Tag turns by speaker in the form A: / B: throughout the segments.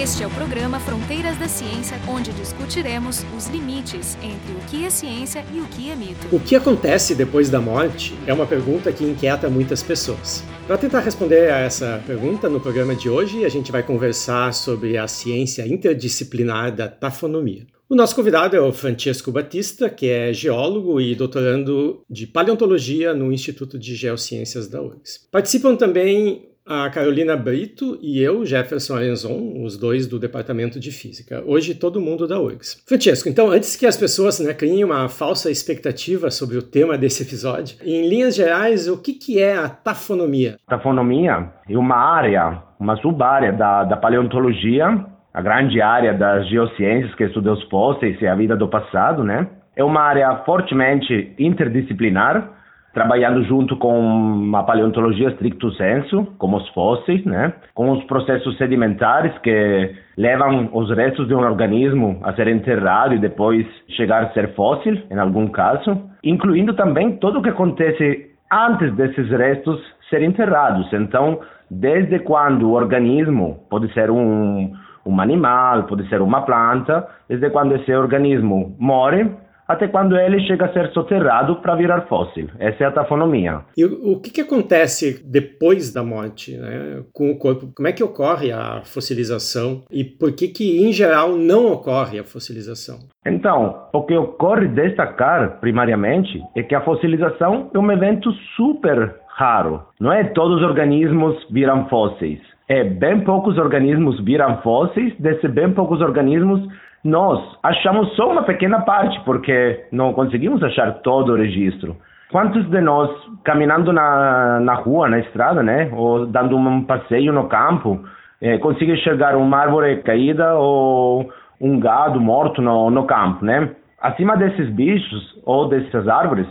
A: Este é o programa Fronteiras da Ciência, onde discutiremos os limites entre o que é ciência e o que é mito.
B: O que acontece depois da morte é uma pergunta que inquieta muitas pessoas. Para tentar responder a essa pergunta, no programa de hoje a gente vai conversar sobre a ciência interdisciplinar da tafonomia. O nosso convidado é o Francesco Batista, que é geólogo e doutorando de paleontologia no Instituto de Geociências da URGS. Participam também a Carolina Brito e eu, Jefferson Arenzon, os dois do Departamento de Física. Hoje todo mundo da URGS. Francesco, então antes que as pessoas né, criem uma falsa expectativa sobre o tema desse episódio, em linhas gerais, o que, que é a tafonomia?
C: Tafonomia é uma área, uma subárea da, da paleontologia, a grande área das geociências que estuda os fósseis e a vida do passado, né? É uma área fortemente interdisciplinar, trabalhando junto com a paleontologia stricto sensu, como os fósseis, né? com os processos sedimentares que levam os restos de um organismo a ser enterrado e depois chegar a ser fóssil, em algum caso, incluindo também tudo o que acontece antes desses restos serem enterrados. Então, desde quando o organismo pode ser um, um animal, pode ser uma planta, desde quando esse organismo morre até quando ele chega a ser soterrado para virar fóssil. Essa é a tafonomia.
B: E o, que, que, acontece depois da morte né, com o corpo? Como é que ocorre a fossilização e por que, que, em geral, não ocorre a fossilização?
C: Então, o que ocorre destacar, primariamente, é que a fossilização é um evento super raro. Não é todos os organismos viram fósseis. É bem poucos organismos viram fósseis, desses bem poucos organismos nós achamos só uma pequena parte, porque não conseguimos achar todo o registro. Quantos de nós, caminhando na, na rua, na estrada, né, ou dando um passeio no campo, eh, conseguem enxergar uma árvore caída ou um gado morto no, no campo, né? Acima desses bichos ou dessas árvores,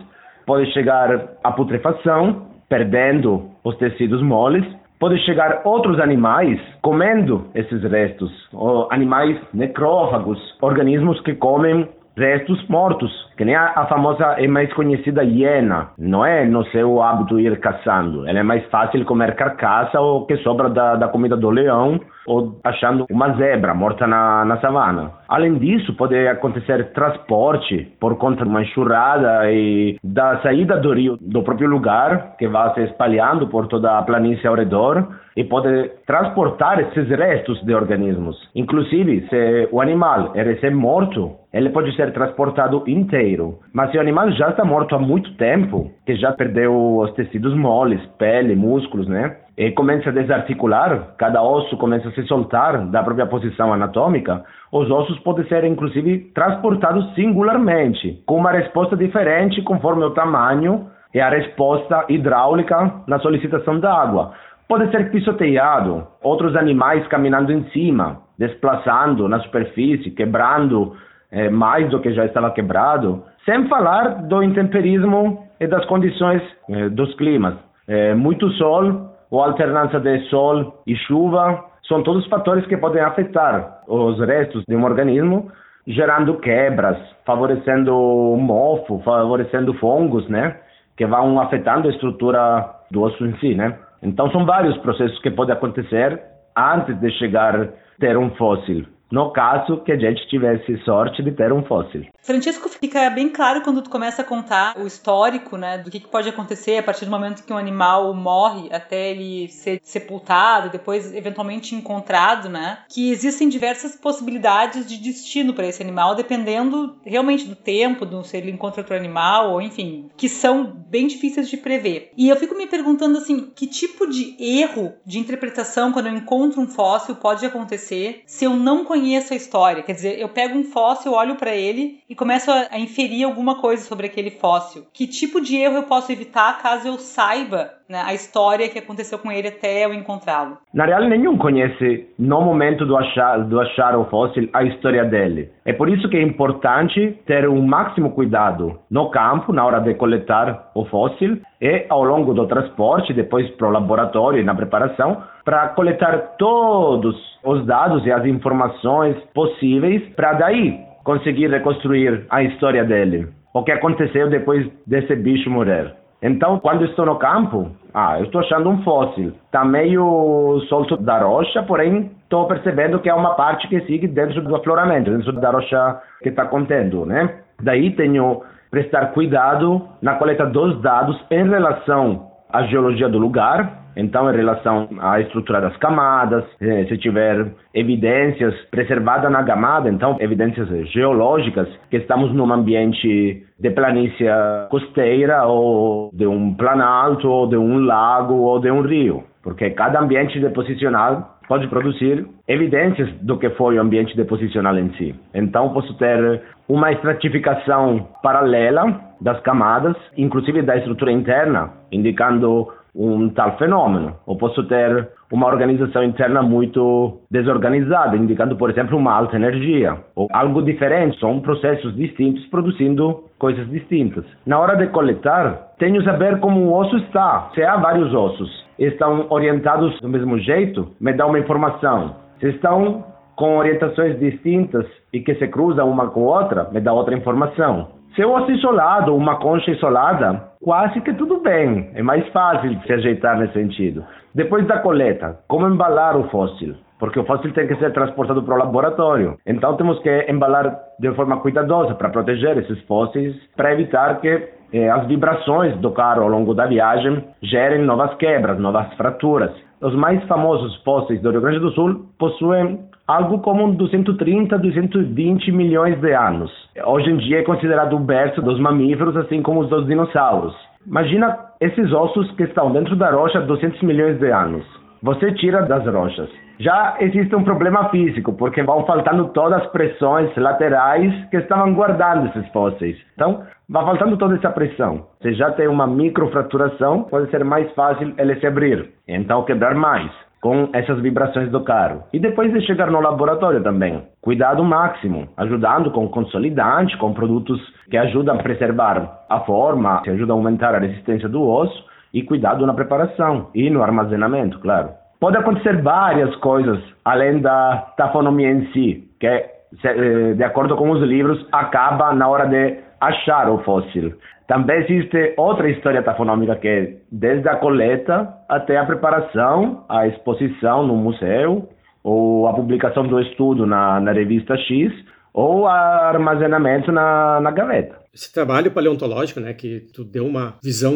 C: pode chegar a putrefação, perdendo os tecidos moles, pode chegar outros animais comendo esses restos, ou animais necrófagos, organismos que comem restos mortos, que nem a, a, famosa e mais conhecida hiena. Não é no seu hábito ir caçando, ela é mais fácil comer carcaça ou que sobra da, da comida do leão ou achando uma zebra morta na, na savana. Além disso, pode acontecer transporte por conta de uma enxurrada e da saída do rio do próprio lugar, que vai se espalhando por toda a planície ao redor e pode transportar esses restos de organismos. Inclusive, se o animal é recém-morto, ele pode ser transportado inteiro. Mas se o animal já está morto há muito tempo, que já perdeu os tecidos moles, pele, músculos, né? E começa a desarticular, cada osso começa a se soltar da própria posição anatômica, os ossos podem ser inclusive transportados singularmente, com uma resposta diferente conforme o tamanho e a resposta hidráulica na solicitação da água. Pode ser pisoteado, outros animais caminhando em cima, desplaçando na superfície, quebrando é, mais do que já estava quebrado, sem falar do intemperismo e das condições é, dos climas. É, muito sol ou alternância de sol e chuva são todos fatores que podem afetar os restos de um organismo, gerando quebras, favorecendo mofo, favorecendo fungos, né? Que vão afetando a estrutura do osso em si, né? Então são vários processos que podem acontecer antes de chegar a ter um fóssil no caso que a gente tivesse sorte de ter um fóssil.
D: Francisco, fica bem claro quando tu começa a contar o histórico, né, do que, que pode acontecer a partir do momento que um animal morre até ele ser sepultado, depois eventualmente encontrado, né, que existem diversas possibilidades de destino para esse animal, dependendo realmente do tempo, do se ele encontra outro animal, ou enfim, que são bem difíceis de prever. E eu fico me perguntando assim, que tipo de erro de interpretação quando eu encontro um fóssil pode acontecer se eu não conheço conheço a história. Quer dizer, eu pego um fóssil, olho para ele e começo a, a, inferir alguma coisa sobre aquele fóssil. Que tipo de erro eu posso evitar caso eu saiba né, a história que aconteceu com ele até eu encontrá-lo?
C: Na real, nenhum conhece, no momento do achar, do achar o fóssil, a história dele. É por isso que é importante ter um máximo cuidado no campo, na hora de coletar o fóssil, e ao longo do transporte, depois para o laboratório e na preparação, para coletar todos os dados e as informações possíveis para daí conseguir reconstruir a história dele. O que aconteceu depois desse bicho morrer. Então, quando estou no campo, ah, eu estou achando um fóssil. Está meio solto da rocha, porém estou percebendo que é uma parte que sigue dentro do afloramento, dentro da rocha que está contendo, né? Daí tenho prestar cuidado na coleta dos dados em relação à geologia do lugar, então, em relação à estrutura das camadas, eh, se tiver evidências preservadas na camada, então evidências geológicas, que estamos num ambiente de planície costeira ou de um planalto ou de um lago ou de um rio, porque cada ambiente deposicional pode produzir evidências do que foi o ambiente deposicional em si. Então, posso ter uma estratificação paralela das camadas, inclusive da estrutura interna, indicando um tal fenômeno. Ou posso ter uma organização interna muito desorganizada, indicando, por exemplo, uma alta energia, ou algo diferente. São processos distintos produzindo coisas distintas. Na hora de coletar, tenho que saber como o osso está. Se há vários ossos, estão orientados do mesmo jeito, me dá uma informação. Se estão com orientações distintas e que se cruzam uma com outra, me dá outra informação. Se eu osso isolado, uma concha isolada, quase que tudo bem. É mais fácil de se ajeitar nesse sentido. Depois da coleta, como embalar o fóssil? Porque o fóssil tem que ser transportado para o laboratório. Então temos que embalar de forma cuidadosa para proteger esses fósseis, para evitar que eh, as vibrações do carro ao longo da viagem gerem novas quebras, novas fraturas. Os mais famosos fósseis do Rio Grande do Sul possuem algo como 230, 220 milhões de anos. Hoje em dia é considerado o berço dos mamíferos, assim como os dos dinossauros. Imagina esses ossos que estão dentro da rocha há 200 milhões de anos. Você tira das rochas. Já existe um problema físico, porque vão faltando todas as pressões laterais que estavam guardando esses fósseis. Então, vai faltando toda essa pressão. Se já tem uma microfraturação, pode ser mais fácil ele se abrir. Então, quebrar mais com essas vibrações do carro. E depois de chegar no laboratório também, cuidado máximo, ajudando com consolidante, com produtos que ajudam a preservar a forma, que ajudam a aumentar a resistência do osso e cuidado na preparação e no armazenamento, claro. Pode acontecer várias coisas além da tafonomia em si, que eh, de acordo com os livros acaba na hora de achar o fóssil. Também existe outra história tafonômica que é desde a coleta até a preparação, a exposição no museu, ou a publicação do estudo na, na revista X, ou armazenamento na, na gaveta.
B: Esse trabalho paleontológico, né, que tu deu uma visão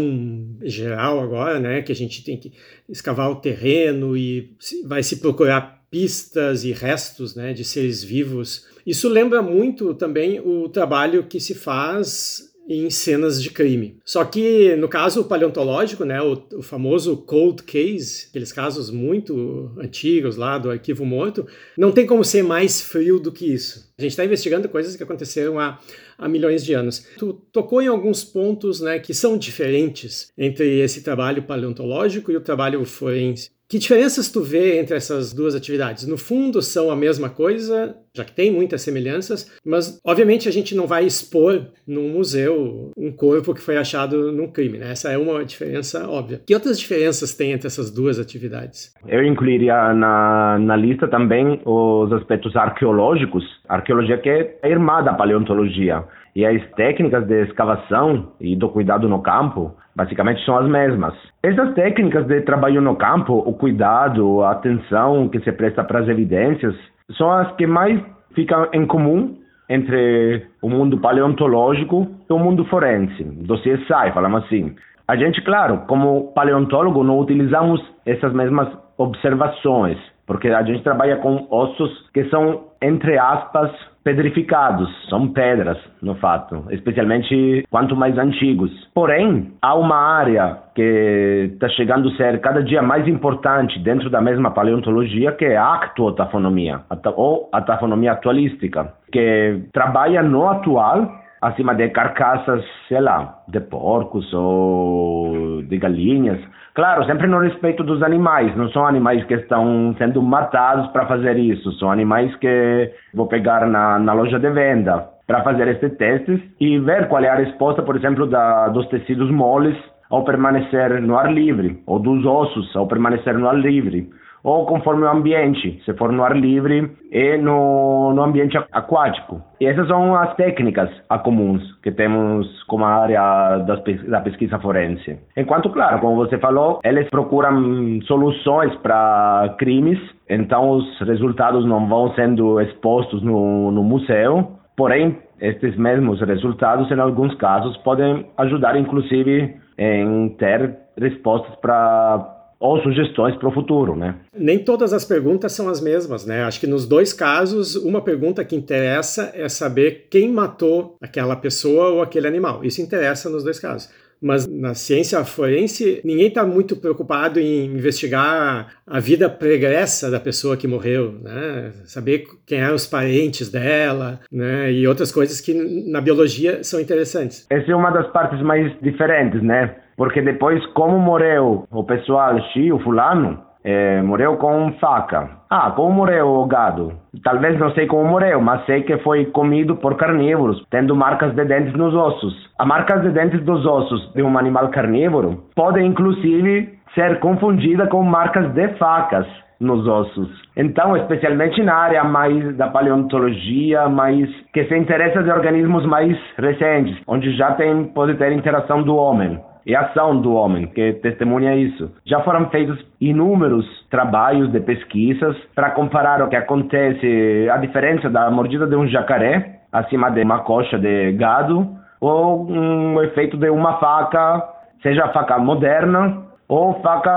B: geral agora, né, que a gente tem que escavar o terreno e vai se procurar pistas e restos, né, de seres vivos. Isso lembra muito também o trabalho que se faz em cenas de crime. Só que no caso paleontológico, né, o, o, famoso cold case, aqueles casos muito antigos lá do arquivo morto, não tem como ser mais frio do que isso. A gente está investigando coisas que aconteceram há, há milhões de anos. Tu tocou em alguns pontos né, que são diferentes entre esse trabalho paleontológico e o trabalho forense. Que diferenças tu vê entre essas duas atividades? No fundo, são a mesma coisa, já que tem muitas semelhanças, mas obviamente a gente não vai expor num museu um corpo que foi achado num crime, né? Essa é uma diferença óbvia. Que outras diferenças tem entre essas duas atividades?
C: Eu incluiria na, na lista também os aspectos arqueológicos, arqueologia que é irmã da paleontologia. E as técnicas de escavação e do cuidado no campo basicamente são as mesmas. Essas técnicas de trabalho no campo, o cuidado, a atenção que se presta para as evidências, são as que mais ficam em comum entre o mundo paleontológico e o mundo forense, do CSI, falamos assim. A gente, claro, como paleontólogo, não utilizamos essas mesmas observações, porque a gente trabalha com ossos que são, entre aspas, pedrificados, são pedras, no fato, especialmente quanto mais antigos. Porém, há uma área que está chegando a ser cada dia mais importante dentro da mesma paleontologia, que é a actuotafonomia, ou a tafonomia atualística, que trabalha no atual acima de carcaças, sei lá, de porcos ou de galinhas. Claro, sempre no respeito dos animais, não são animais que estão sendo matados para fazer isso, são animais que vou pegar na, na loja de venda para fazer estes testes e ver qual é a resposta, por exemplo, da, dos tecidos moles ao permanecer no ar livre, ou dos ossos ao permanecer no ar livre, ou conforme o ambiente, se for no ar livre e no, no ambiente aquático. E essas são as técnicas comuns que temos como área das, da pesquisa forense. Enquanto, claro, como você falou, eles procuram soluções para crimes, então os resultados não vão sendo expostos no, no museu, porém, estes mesmos resultados, em alguns casos, podem ajudar, inclusive, em ter respostas para ou sugestões para o futuro, né?
B: Nem todas as perguntas são as mesmas, né? Acho que nos dois casos, uma pergunta que interessa é saber quem matou aquela pessoa ou aquele animal. Isso interessa nos dois casos. Mas na ciência forense, ninguém está muito preocupado em investigar a vida pregressa da pessoa que morreu, né? Saber quem eram os parentes dela, né? E outras coisas que na biologia são interessantes.
C: Essa é uma das partes mais diferentes, né? Porque depois, como morreu o pessoal X, o fulano, é, morreu com faca. Ah, como morreu o gado? Talvez não sei como morreu, mas sei que foi comido por carnívoros, tendo marcas de dentes nos ossos. As marcas de dentes dos ossos de um animal carnívoro podem inclusive ser confundida com marcas de facas nos ossos. Então, especialmente na área mais da paleontologia, mais que se interessa de organismos mais recentes, onde já tem pode ter interação do homem e ação do homem que testemunha isso. Já foram feitos inúmeros trabalhos de pesquisas para comparar o que acontece, a diferença da mordida de um jacaré acima de uma coxa de gado ou um efeito de uma faca, seja faca moderna ou faca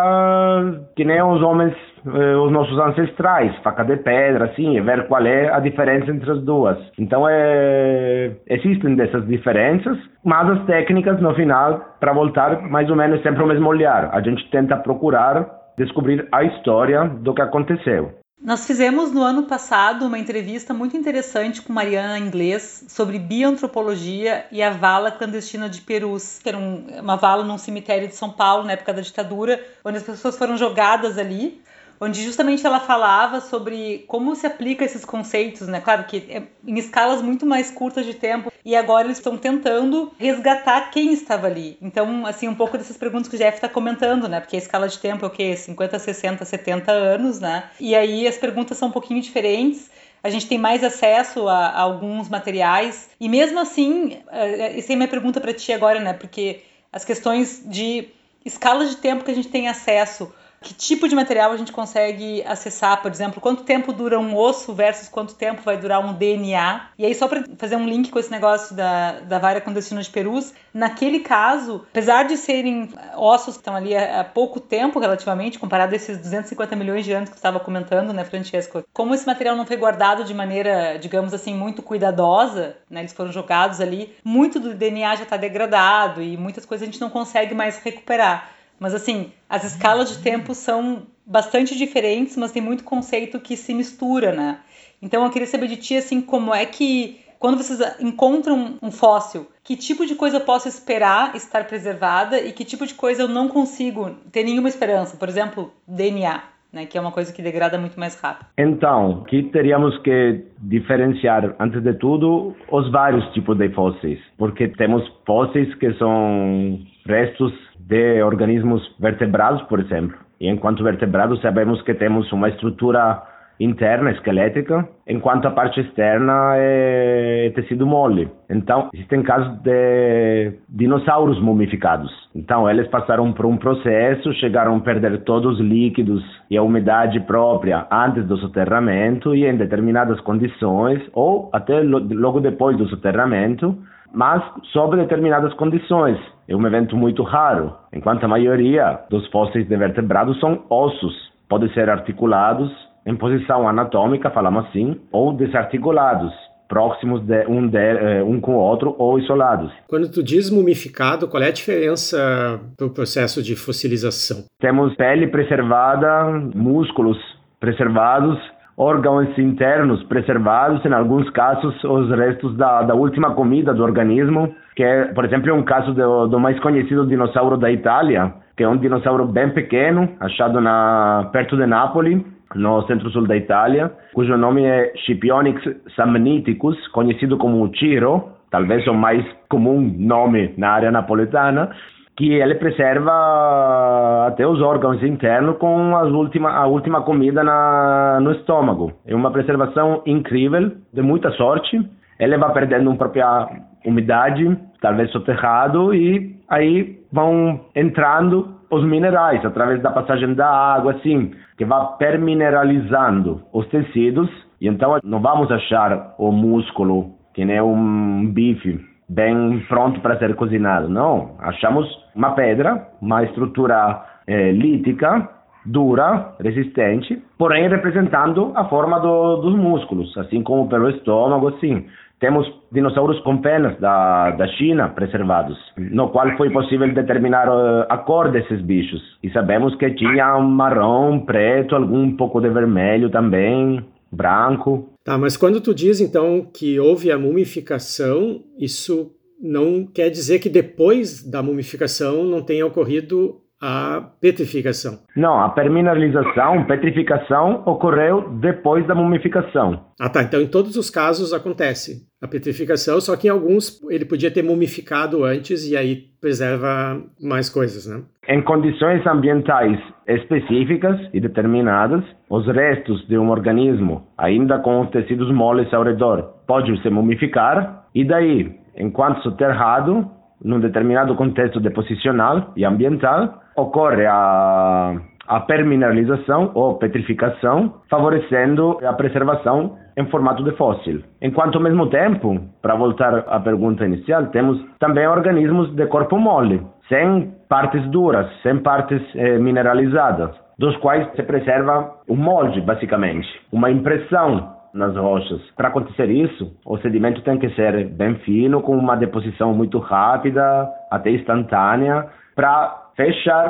C: que nem os homens, eh, os nossos ancestrais, faca de pedra, assim, ver qual é a diferença entre as duas. Então, é, existem dessas diferenças, mas as técnicas, no final, para voltar mais ou menos sempre o mesmo olhar. A gente tenta procurar descobrir a história do que aconteceu.
D: Nós fizemos no ano passado uma entrevista muito interessante com Mariana Inglês sobre bioantropologia e a vala clandestina de Perus, que era um, uma vala num cemitério de São Paulo na época da ditadura, onde as pessoas foram jogadas ali onde justamente ela falava sobre como se aplica esses conceitos, né? Claro que é em escalas muito mais curtas de tempo e agora eles estão tentando resgatar quem estava ali. Então, assim, um pouco dessas perguntas que o Jeff está comentando, né? Porque a escala de tempo é o quê? 50, 60, 70 anos, né? E aí as perguntas são um pouquinho diferentes a gente tem mais acesso a, a alguns materiais. E mesmo assim, uh, essa é a minha pergunta para ti agora, né? Porque as questões de escalas de tempo que a gente tem acesso que tipo de material a gente consegue acessar, por exemplo, quanto tempo dura um osso versus quanto tempo vai durar um DNA. E aí, só para fazer um link com esse negócio da, da vara clandestina de perus, naquele caso, apesar de serem ossos que estão ali há pouco tempo relativamente, comparado a esses 250 milhões de anos que você estava comentando, né, Francesco? Como esse material não foi guardado de maneira, digamos assim, muito cuidadosa, né, eles foram jogados ali, muito do DNA já está degradado e muitas coisas a gente não consegue mais recuperar. Mas assim, as escalas de tempo são bastante diferentes, mas tem muito conceito que se mistura, né? Então eu queria saber de ti assim, como é que quando vocês encontram um fóssil, que tipo de coisa eu posso esperar estar preservada e que tipo de coisa eu não consigo ter nenhuma esperança? Por exemplo, DNA. Né, que é uma coisa que degrada muito mais rápido.
C: Então, aqui teríamos que diferenciar, antes de tudo, os vários tipos de fósseis, porque temos fósseis que são restos de organismos vertebrados, por exemplo. E enquanto vertebrados, sabemos que temos uma estrutura interna, esquelética, enquanto a parte externa é tecido mole. Então, existem casos de dinossauros mumificados. Então, eles passaram por um processo, chegaram a perder todos os líquidos e a umidade própria antes do soterramento e em determinadas condições, ou até logo depois do soterramento, mas sob determinadas condições. É um evento muito raro, enquanto a maioria dos fósseis de vertebrados são ossos, podem ser articulados em posição anatômica, falamos assim, ou desarticulados, próximos de um, de, eh, um com o outro ou isolados.
B: Quando tu diz mumificado, qual é a diferença para o processo de fossilização?
C: Temos pele preservada, músculos preservados órgãos internos preservados, em alguns casos os restos da, da última comida do organismo, que é, por exemplo, um caso do, do mais conhecido dinossauro da Itália, que é um dinossauro bem pequeno, achado na, perto de Nápoles, no centro-sul da Itália, cujo nome é Scipionix samniticus, conhecido como Ciro, talvez o mais comum nome na área napoletana, que ele preserva até os órgãos internos com as última, a última comida na, no estômago. É uma preservação incrível, de muita sorte. Ele vai perdendo um própria umidade, talvez soterrado, e aí vão entrando os minerais através da passagem da água, assim, que vai permineralizando os tecidos. E então não vamos achar o músculo que nem um bife bem pronto para ser cozinado. Não, achamos uma pedra, uma estrutura é, lítica, dura, resistente, porém representando a forma do, dos músculos, assim como pelo estômago, assim. Temos dinossauros com penas da, da China preservados, no qual foi possível determinar uh, a cor desses bichos. E sabemos que tinha um marrom, preto, algum pouco de vermelho também, branco.
B: Tá, mas quando tu diz então que houve a mumificação, isso não quer dizer que depois da mumificação não tenha ocorrido a petrificação.
C: Não, a permineralização, petrificação ocorreu depois da mumificação.
B: Ah, tá. Então, em todos os casos acontece a petrificação, só que em alguns ele podia ter mumificado antes e aí preserva mais coisas, né?
C: Em condições ambientais específicas e determinadas, os restos de um organismo, ainda com os tecidos moles ao redor, pode se mumificar e daí, enquanto soterrado, num determinado contexto deposicional e ambiental, ocorre a, a permineralização ou petrificação, favorecendo a preservação em formato de fóssil. Enquanto ao mesmo tempo, para voltar à pergunta inicial, temos também organismos de corpo mole, sem partes duras, sem partes eh, mineralizadas, dos quais se preserva o molde, basicamente, uma impressão nas rochas. Para acontecer isso, o sedimento tem que ser bem fino, com uma deposição muito rápida, até instantânea, para fechar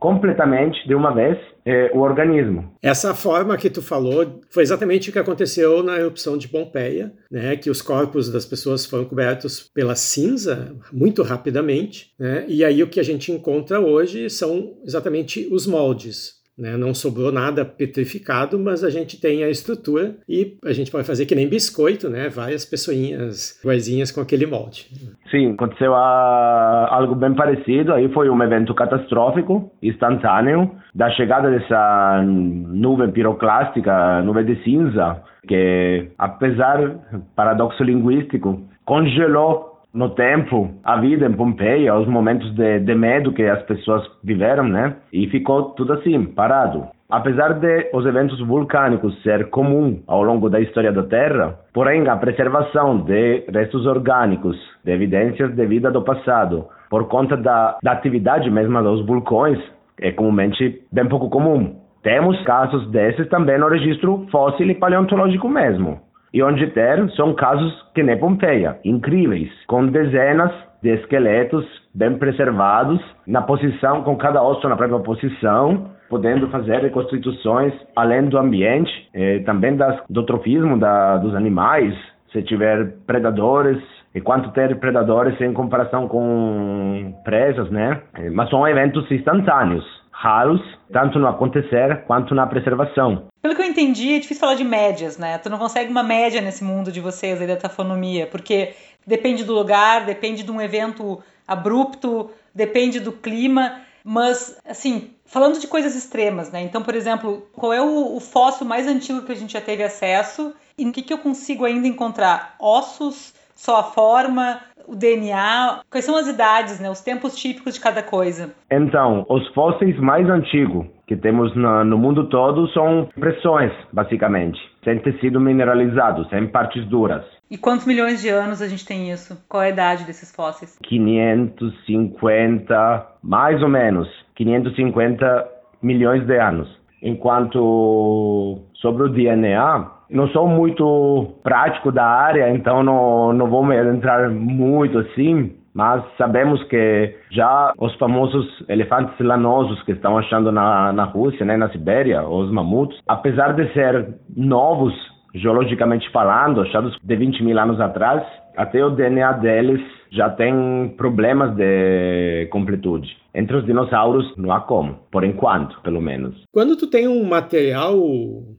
C: completamente, de uma vez, eh, o organismo.
B: Essa forma que tu falou foi exatamente o que aconteceu na erupção de Pompeia, né, que os corpos das pessoas foram cobertos pela cinza muito rapidamente, né, e aí o que a gente encontra hoje são exatamente os moldes, né? Não sobrou nada petrificado, mas a gente tem a estrutura e a gente pode fazer que nem biscoito, né? Várias pessoinhas iguaizinhas com aquele molde.
C: Sim, aconteceu a, algo bem parecido. Aí foi um evento catastrófico, instantâneo, da chegada dessa nuvem piroclástica, nuvem de cinza, que, apesar paradoxo linguístico, congelou no tempo, a vida em Pompeia, os momentos de, de medo que as pessoas viveram, né? E ficou tudo assim, parado. Apesar de os eventos vulcânicos ser comum ao longo da história da Terra, porém a preservação de restos orgânicos, de evidências de vida do passado, por conta da, da atividade mesma dos vulcões, é comumente bem pouco comum. Temos casos desses também no registro fóssil e paleontológico mesmo. E onde ter são casos que nem Pompeia, incríveis, com dezenas de esqueletos bem preservados, na posição, com cada osso na própria posição, podendo fazer reconstituições além do ambiente, eh, também das, do trofismo da, dos animais, se tiver predadores, e quanto ter predadores em comparação com presas, né? Eh, mas são eventos instantâneos, raros, tanto no acontecer quanto na preservação.
D: Pelo que eu entendi, é difícil falar de médias, né? Tu não consegue uma média nesse mundo de vocês aí da tafonomia, porque depende do lugar, depende de um evento abrupto, depende do clima, mas, assim, falando de coisas extremas, né? Então, por exemplo, qual é o, o fóssil mais antigo que a gente já teve acesso e no que, que eu consigo ainda encontrar? Ossos, só a forma, o DNA? Quais são as idades, né? Os tempos típicos de cada coisa?
C: Então, os fósseis mais antigos que temos no, no mundo todo são impressões, basicamente, sem tecido mineralizado, sem partes duras.
D: E quantos milhões de anos a gente tem isso? Qual é a idade desses fósseis?
C: 550, mais ou menos, 550 milhões de anos. Enquanto sobre o DNA, não sou muito prático da área, então não, não vou entrar muito assim, mas sabemos que já os famosos elefantes lanosos que estão achando na, na Rússia, né, na Sibéria, os mamutos, apesar de ser novos geologicamente falando, achados de 20 mil anos atrás, até o DNA deles já tem problemas de completude. Entre os dinossauros não há como, por enquanto, pelo menos.
B: Quando tu tem um material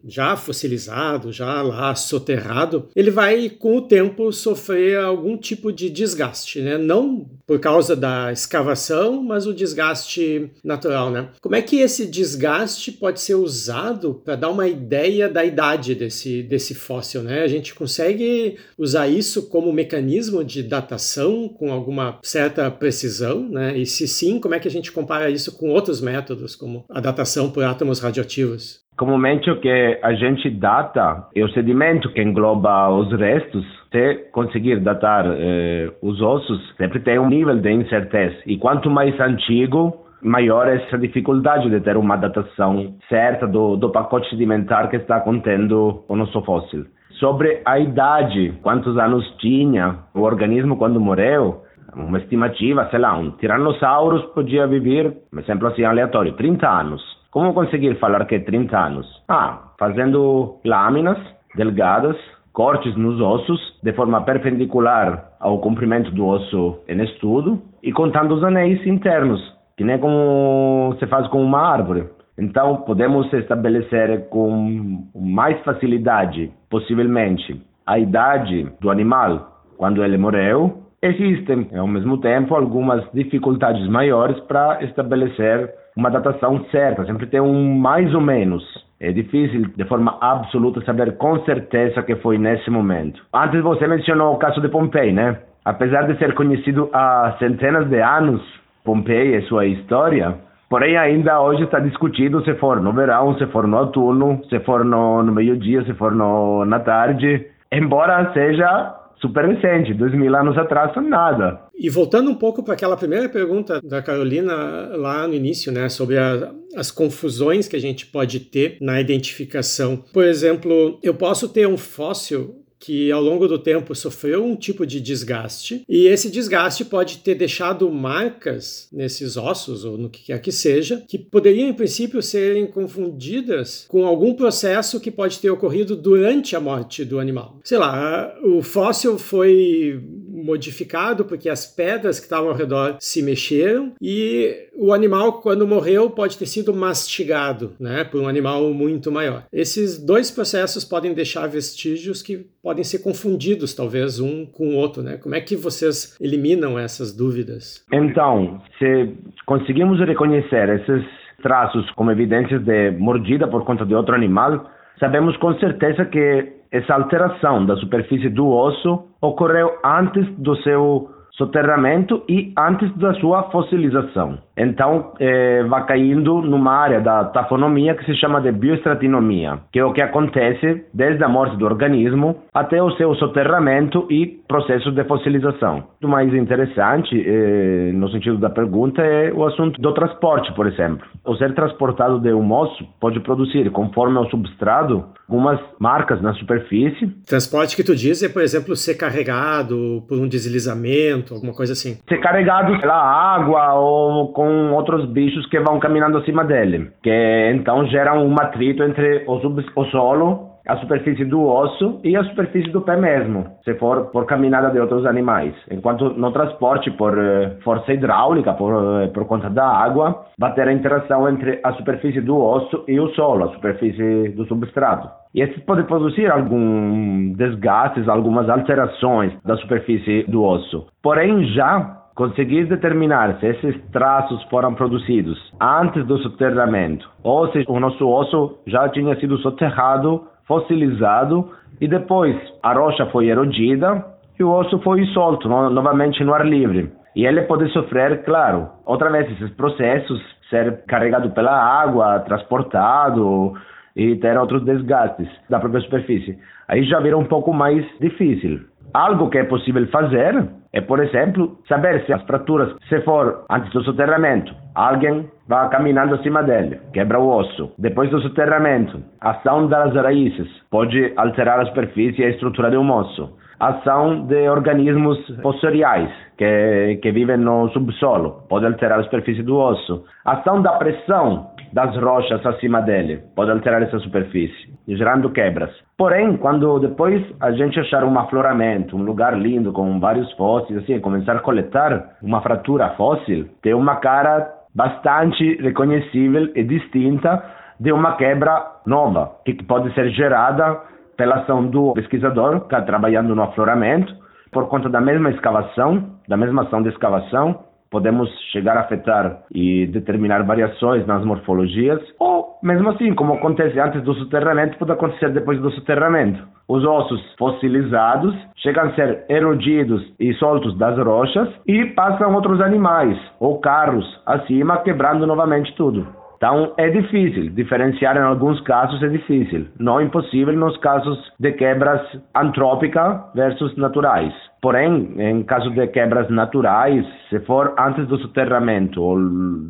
B: já fossilizado, já lá soterrado, ele vai com o tempo sofrer algum tipo de desgaste, né? Não por causa da escavação, mas o desgaste natural, né? Como é que esse desgaste pode ser usado para dar uma ideia da idade desse, desse fóssil, né? A gente consegue usar isso como mecanismo de datação com alguma certa precisão, né? E se sim, como é que a gente compara isso com outros métodos, como a datação por átomos radioativos?
C: Comumente o que a gente data é o sedimento que engloba os restos. Se conseguir datar eh, os ossos, sempre tem um nível de incerteza. E quanto mais antigo, maior é essa dificuldade de ter uma datação certa do, do pacote sedimentar que está contendo o nosso fóssil. Sobre a idade, quantos anos tinha o organismo quando morreu, uma estimativa, sei lá, um Tiranossauros podia viver, um exemplo assim aleatório, 30 anos. Como conseguir falar que é 30 anos? Ah, fazendo lâminas delgadas, cortes nos ossos, de forma perpendicular ao comprimento do osso em estudo, e contando os anéis internos, que nem como se faz com uma árvore. Então, podemos estabelecer com mais facilidade, possivelmente, a idade do animal quando ele morreu Existem, ao mesmo tempo, algumas dificuldades maiores para estabelecer uma datação certa, sempre tem um mais ou menos. É difícil, de forma absoluta, saber com certeza que foi nesse momento. Antes você mencionou o caso de Pompei, né? Apesar de ser conhecido há centenas de anos, Pompei e sua história, porém ainda hoje está discutido se for no verão, se for no outono, se for no, no meio-dia, se for no, na tarde. Embora seja super recente, dois mil anos atrás, nada.
B: E voltando um pouco para aquela primeira pergunta da Carolina lá no início, né, sobre a, as confusões que a gente pode ter na identificação. Por exemplo, eu posso ter um fóssil que ao longo do tempo sofreu um tipo de desgaste e esse desgaste pode ter deixado marcas nesses ossos ou no que quer que seja, que poderiam em princípio serem confundidas com algum processo que pode ter ocorrido durante a morte do animal. Sei lá, o fóssil foi modificado porque as pedras que estavam ao redor se mexeram e o animal quando morreu pode ter sido mastigado, né, por um animal muito maior. Esses dois processos podem deixar vestígios que podem ser confundidos, talvez, um com o outro, né? Como é que vocês eliminam essas dúvidas?
C: Então, se conseguimos reconhecer esses traços como evidências de mordida por conta de outro animal, sabemos com certeza que essa alteração da superfície do osso ocorreu antes do seu soterramento e antes da sua fossilização. Então, é, vai caindo numa área da tafonomia que se chama de bioestratinomia, que é o que acontece desde a morte do organismo até o seu soterramento e processo de fossilização. O mais interessante, é, no sentido da pergunta, é o assunto do transporte, por exemplo. O ser transportado de um osso pode produzir, conforme o substrato, algumas marcas na superfície.
B: Transporte que tu diz é, por exemplo, ser carregado por um deslizamento, alguma coisa assim.
C: Ser carregado pela água ou com outros bichos que vão caminhando acima dele, que então geram um atrito entre o, sub, o solo a superfície do osso e a superfície do pé mesmo, se for por caminhada de outros animais. Enquanto no transporte por uh, força hidráulica, por, uh, por conta da água, vai ter a interação entre a superfície do osso e o solo, a superfície do substrato. E isso pode produzir alguns desgastes, algumas alterações da superfície do osso. Porém, já conseguir determinar se esses traços foram produzidos antes do soterramento ou se o nosso osso já tinha sido soterrado fossilizado e depois a rocha foi erodida e o osso foi solto no, novamente no ar livre. E ele pode sofrer, claro, outra vez esses processos, ser carregado pela água, transportado e ter outros desgastes da própria superfície. Aí já vira um pouco mais difícil. Algo que é possível fazer é, por exemplo, saber se as fraturas, se for antes do soterramento, alguém vai caminhando acima dele, quebra o osso. Depois do soterramento, a ação das raízes pode alterar a superfície e a estrutura de um osso. A ação de organismos fossoriais que, que vivem no subsolo pode alterar a superfície do osso. A ação da pressão das rochas acima dele pode alterar essa superfície, gerando quebras. Porém, quando depois a gente achar um afloramento, um lugar lindo com vários fósseis, assim, começar a coletar uma fratura fóssil, tem uma cara bastante reconhecível e distinta de uma quebra nova, que pode ser gerada pela ação do pesquisador que está trabalhando no afloramento, por conta da mesma escavação, da mesma ação de escavação, podemos chegar a afetar e determinar variações nas morfologias, ou mesmo assim, como acontece antes do soterramento, pode acontecer depois do soterramento. Os ossos fossilizados chegam a ser erodidos e soltos das rochas e passam outros animais ou carros acima, quebrando novamente tudo. Então é difícil, diferenciar em alguns casos é difícil, não impossível nos casos de quebras antrópicas versus naturais. Porém, em caso de quebras naturais, se for antes do soterramento ou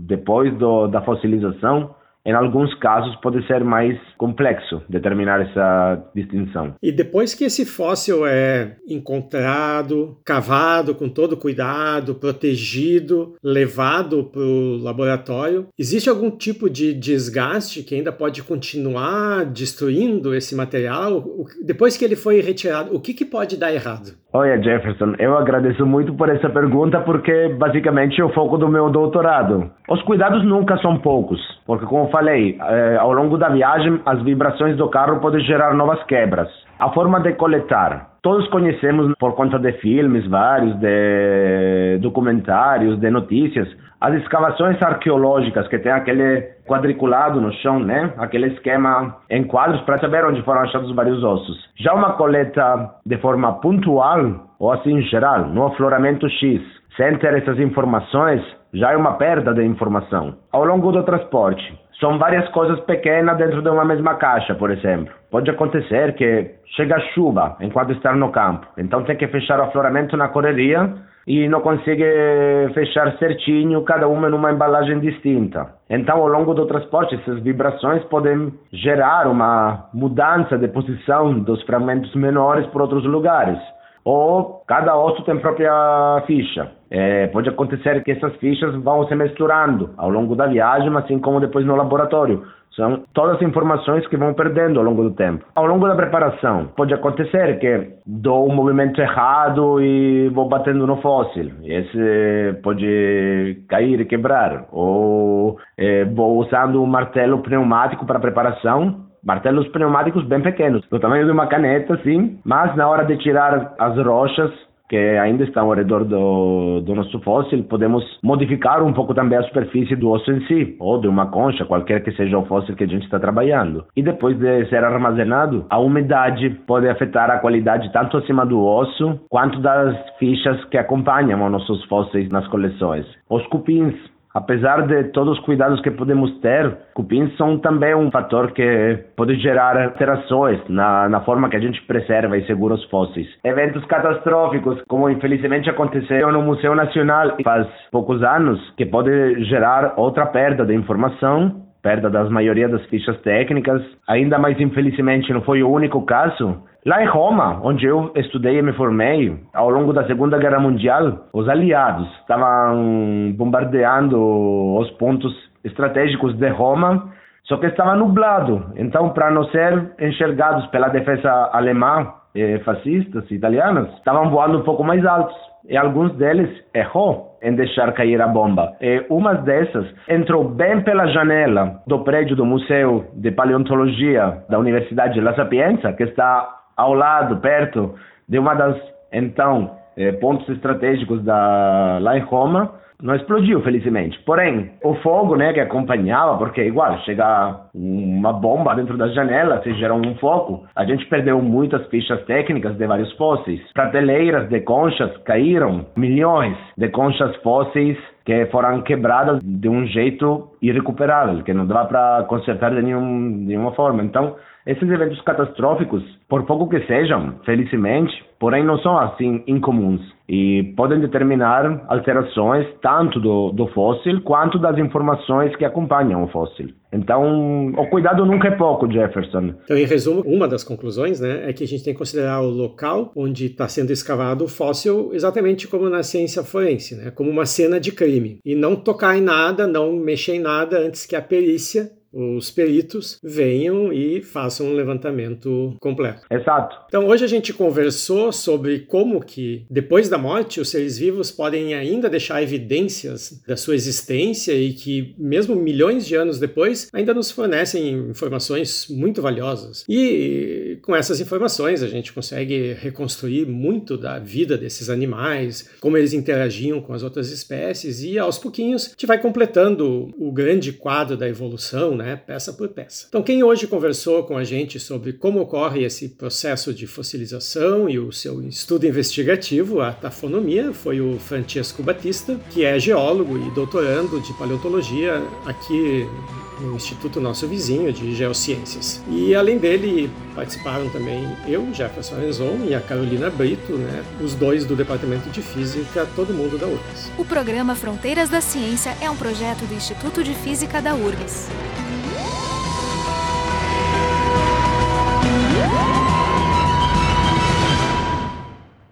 C: depois do, da fossilização, em alguns casos pode ser mais complexo determinar essa distinção.
B: E depois que esse fóssil é encontrado, cavado com todo cuidado, protegido, levado para o laboratório, existe algum tipo de desgaste que ainda pode continuar destruindo esse material? Depois que ele foi retirado, o que, que pode dar errado?
C: Olha, Jefferson, eu agradeço muito por essa pergunta porque basicamente é o foco do meu doutorado. Os cuidados nunca são poucos, porque como falei, eh, ao longo da viagem as vibrações do carro podem gerar novas quebras. A forma de coletar. Todos conhecemos por conta de filmes vários, de documentários, de notícias, as escavações arqueológicas que tem aquele quadriculado no chão, né? Aquele esquema em quadros para saber onde foram achados vários ossos. Já uma coleta de forma pontual ou assim geral, no afloramento X, sem ter essas informações, já é uma perda de informação. Ao longo do transporte, são várias coisas pequenas dentro de uma mesma caixa, por exemplo. Pode acontecer que chega chuva enquanto está no campo, então tem que fechar o afloramento na correria e não consegue fechar certinho, cada uma numa embalagem distinta. Então, ao longo do transporte, essas vibrações podem gerar uma mudança de posição dos fragmentos menores por outros lugares. Ou cada osso tem própria ficha. É, pode acontecer que essas fichas vão se misturando ao longo da viagem, assim como depois no laboratório. São todas as informações que vão perdendo ao longo do tempo. Ao longo da preparação, pode acontecer que dou um movimento errado e vou batendo no fóssil. Esse pode cair e quebrar. Ou é, vou usando um martelo pneumático para preparação martelos pneumáticos bem pequenos, do tamanho de uma caneta, sim, mas na hora de tirar as rochas que ainda estão ao redor do, do nosso fóssil, podemos modificar um pouco também a superfície do osso em si, ou de uma concha, qualquer que seja o fóssil que a gente está trabalhando. E depois de ser armazenado, a umidade pode afetar a qualidade tanto acima do osso, quanto das fichas que acompanham os nossos fósseis nas coleções. Os cupins Apesar de todos os cuidados que podemos ter, cupins são também um fator que pode gerar alterações na, na forma que a gente preserva e segura os fósseis. Eventos catastróficos, como infelizmente aconteceu no Museu Nacional faz poucos anos, que pode gerar outra perda de informação perda das maioria das fichas técnicas. Ainda mais infelizmente não foi o único caso. Lá em Roma, onde eu estudei e me formei, ao longo da Segunda Guerra Mundial, os aliados estavam bombardeando os pontos estratégicos de Roma, só que estava nublado. Então, para não ser enxergados pela defesa alemã, eh, fascistas italianas, estavam voando um pouco mais altos. E alguns deles errou em deixar cair a bomba. E uma dessas entrou bem pela janela do prédio do Museu de Paleontologia da Universidade de La Sapienza, que está ao lado, perto de uma das, então, eh, pontos estratégicos da, lá em Roma, não explodiu, felizmente. Porém, o fogo, né, que acompanhava, porque igual, chega uma bomba dentro da janela, se gera um fogo, a gente perdeu muitas fichas técnicas de vários fósseis. Prateleiras de conchas caíram, milhões de conchas fósseis que foram quebradas de um jeito irrecuperável, que não dava para consertar de, nenhum, de nenhuma forma. Então, esses eventos catastróficos, por pouco que sejam, felizmente, porém não são assim incomuns e podem determinar alterações tanto do, do fóssil quanto das informações que acompanham o fóssil. Então, o cuidado nunca é pouco, Jefferson.
B: Então, em resumo, uma das conclusões né, é que a gente tem que considerar o local onde está sendo escavado o fóssil exatamente como na ciência forense, né, como uma cena de crime. E não tocar em nada, não mexer em nada antes que a perícia os peritos venham e façam um levantamento completo.
C: Exato.
B: Então hoje a gente conversou sobre como que depois da morte os seres vivos podem ainda deixar evidências da sua existência e que mesmo milhões de anos depois ainda nos fornecem informações muito valiosas. E com essas informações a gente consegue reconstruir muito da vida desses animais, como eles interagiam com as outras espécies e aos pouquinhos a gente vai completando o grande quadro da evolução, né? Né, peça por peça. Então, quem hoje conversou com a gente sobre como ocorre esse processo de fossilização e o seu estudo investigativo, a tafonomia, foi o Francesco Batista, que é geólogo e doutorando de paleontologia aqui no Instituto Nosso Vizinho de Geociências. E além dele participaram também eu, Jefferson Renzon e a Carolina Brito, né, os dois do Departamento de Física, todo mundo da URGS.
A: O programa Fronteiras da Ciência é um projeto do Instituto de Física da URGS.